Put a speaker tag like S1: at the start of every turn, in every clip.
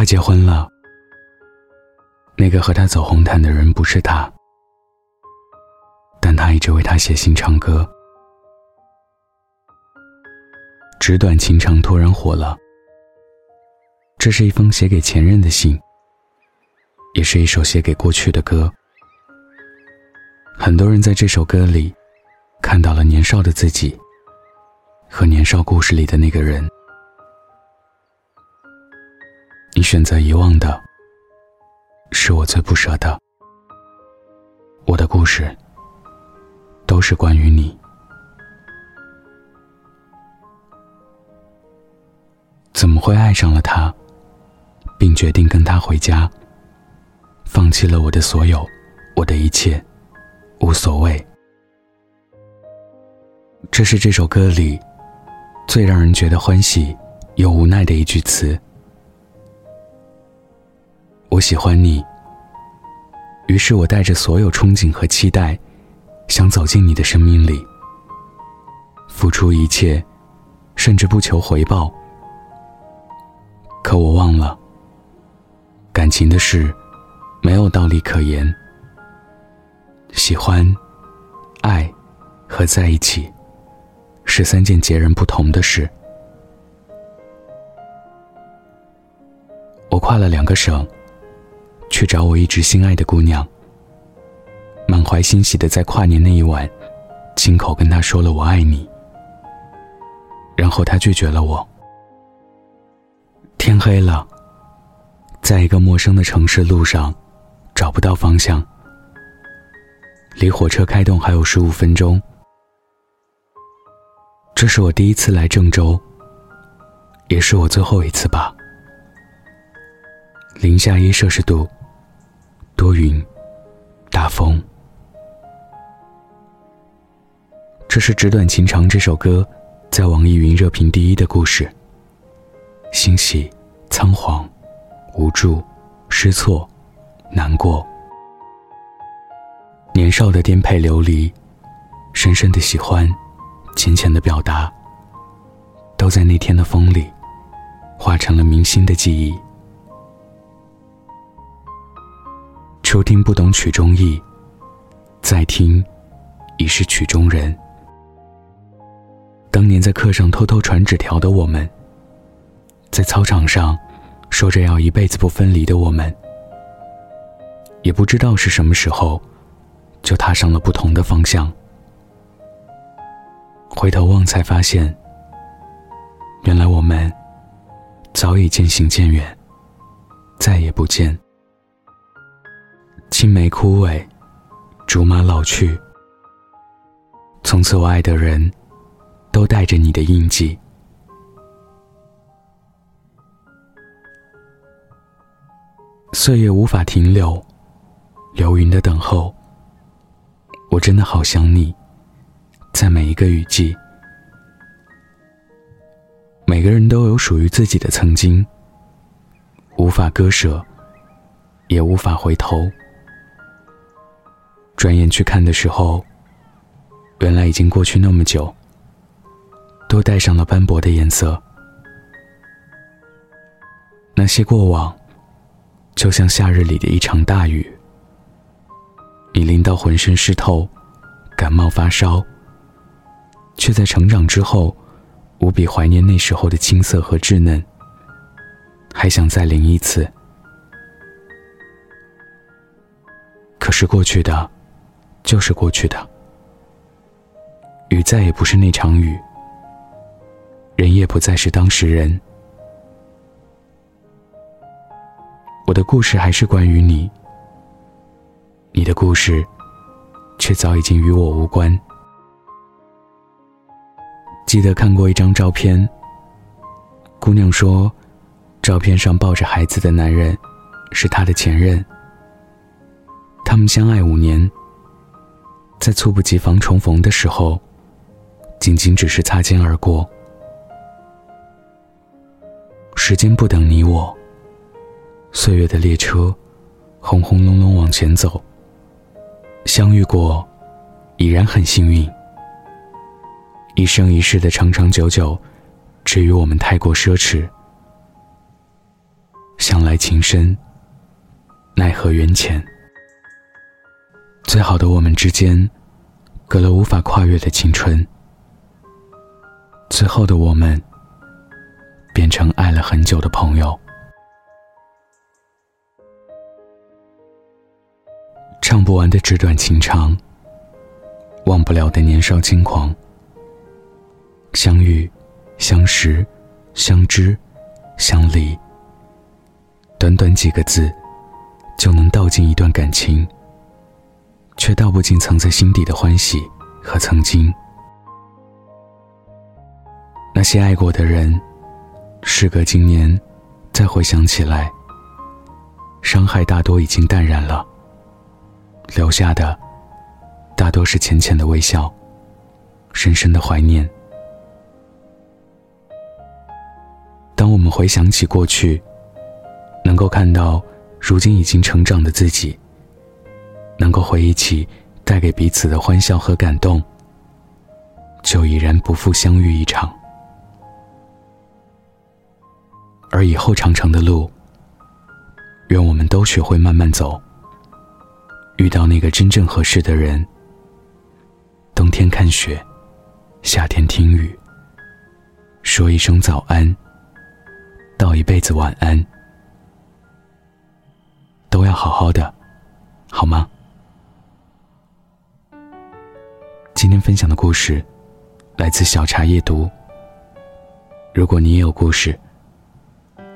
S1: 他结婚了，那个和他走红毯的人不是他，但他一直为他写信唱歌。纸短情长突然火了，这是一封写给前任的信，也是一首写给过去的歌。很多人在这首歌里看到了年少的自己和年少故事里的那个人。你选择遗忘的，是我最不舍的。我的故事都是关于你。怎么会爱上了他，并决定跟他回家，放弃了我的所有，我的一切，无所谓。这是这首歌里最让人觉得欢喜又无奈的一句词。我喜欢你，于是我带着所有憧憬和期待，想走进你的生命里，付出一切，甚至不求回报。可我忘了，感情的事没有道理可言。喜欢、爱和在一起是三件截然不同的事。我跨了两个省。去找我一直心爱的姑娘，满怀欣喜的在跨年那一晚，亲口跟她说了我爱你。然后她拒绝了我。天黑了，在一个陌生的城市路上，找不到方向，离火车开动还有十五分钟。这是我第一次来郑州，也是我最后一次吧。零下一摄氏度。多云，大风。这是《纸短情长》这首歌在网易云热评第一的故事。欣喜、仓皇、无助、失措、难过，年少的颠沛流离，深深的喜欢，浅浅的表达，都在那天的风里，化成了铭心的记忆。初听不懂曲中意，再听，已是曲中人。当年在课上偷偷传纸条的我们，在操场上说着要一辈子不分离的我们，也不知道是什么时候，就踏上了不同的方向。回头望，才发现，原来我们早已渐行渐远，再也不见。青梅枯萎，竹马老去。从此，我爱的人，都带着你的印记。岁月无法停留，流云的等候。我真的好想你，在每一个雨季。每个人都有属于自己的曾经，无法割舍，也无法回头。转眼去看的时候，原来已经过去那么久，都带上了斑驳的颜色。那些过往，就像夏日里的一场大雨，你淋到浑身湿透，感冒发烧，却在成长之后，无比怀念那时候的青涩和稚嫩，还想再淋一次。可是过去的。就是过去的，雨再也不是那场雨，人也不再是当事人。我的故事还是关于你，你的故事却早已经与我无关。记得看过一张照片，姑娘说，照片上抱着孩子的男人是她的前任，他们相爱五年。在猝不及防重逢的时候，仅仅只是擦肩而过。时间不等你我，岁月的列车轰轰隆隆往前走。相遇过，已然很幸运。一生一世的长长久久，至于我们太过奢侈。向来情深，奈何缘浅。最好的我们之间，隔了无法跨越的青春。最后的我们，变成爱了很久的朋友。唱不完的纸短情长，忘不了的年少轻狂。相遇，相识，相知，相离。短短几个字，就能道尽一段感情，却道不尽藏在心底的欢喜和曾经。那些爱过的人，事隔今年，再回想起来，伤害大多已经淡然了，留下的大多是浅浅的微笑，深深的怀念。当我们回想起过去，能够看到如今已经成长的自己，能够回忆起带给彼此的欢笑和感动，就已然不负相遇一场。而以后长长的路，愿我们都学会慢慢走。遇到那个真正合适的人，冬天看雪，夏天听雨，说一声早安，道一辈子晚安，都要好好的，好吗？今天分享的故事来自小茶夜读。如果你也有故事，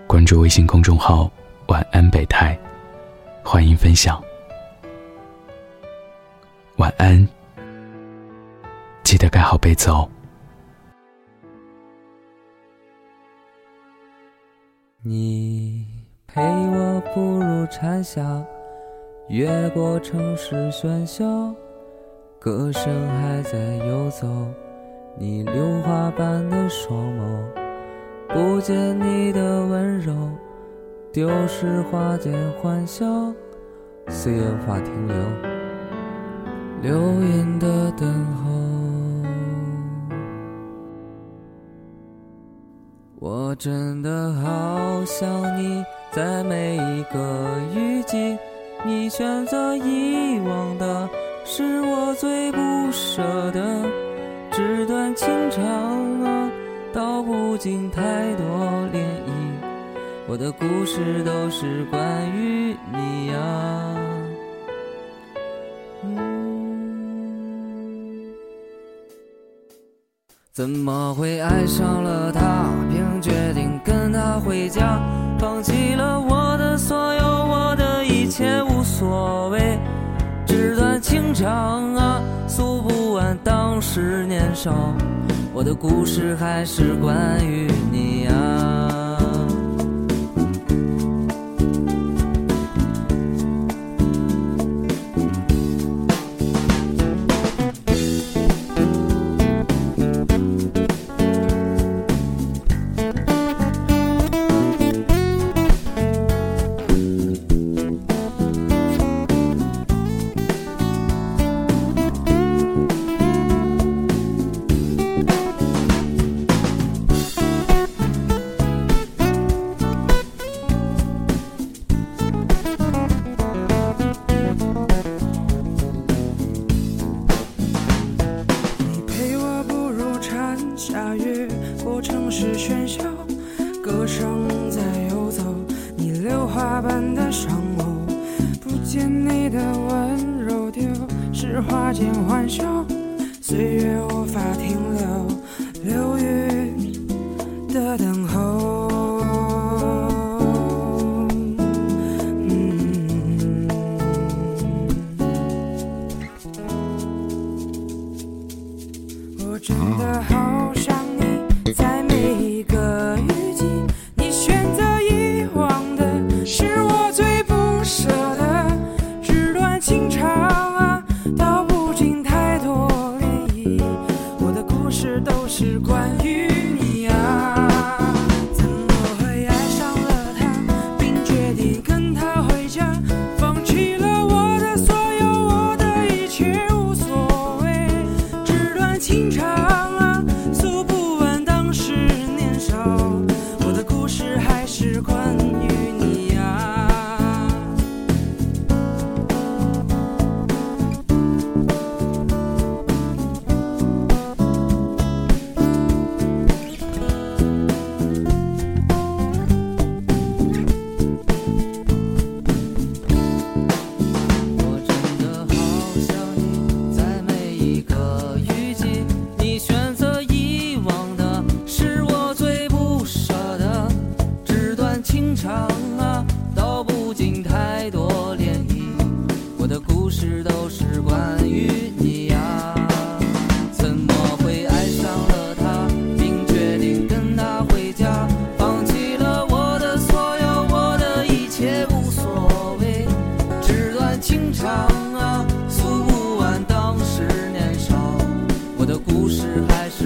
S1: 关注微信公众号“晚安北太”，欢迎分享。晚安，记得盖好被子哦。
S2: 你陪我步入蝉夏，越过城市喧嚣，歌声还在游走，你榴花般的双眸。不见你的温柔，丢失花间欢笑，岁月无法停留，流云的等候。我真的好想你，在每一个雨季，你选择遗忘的，是我最不舍的，纸短情长啊。道不尽太多涟漪，我的故事都是关于你呀。怎么会爱上了他，并决定跟他回家，长啊，诉不完当时年少。我的故事还是关于你啊。
S3: 花间欢笑，岁月
S2: 无法停留，流云的等候。嗯。我真的好想。长啊道不尽太多涟漪我的故事都是关于你呀
S4: 怎
S3: 么会
S2: 爱上
S3: 了
S2: 他
S3: 并
S2: 决定
S3: 跟
S2: 他
S3: 回
S2: 家
S3: 放弃
S2: 了我
S4: 的所有
S2: 我
S3: 的一切无
S2: 所谓。
S3: 纸
S2: 短情长啊
S3: 诉
S4: 不完当时年少我的故事还是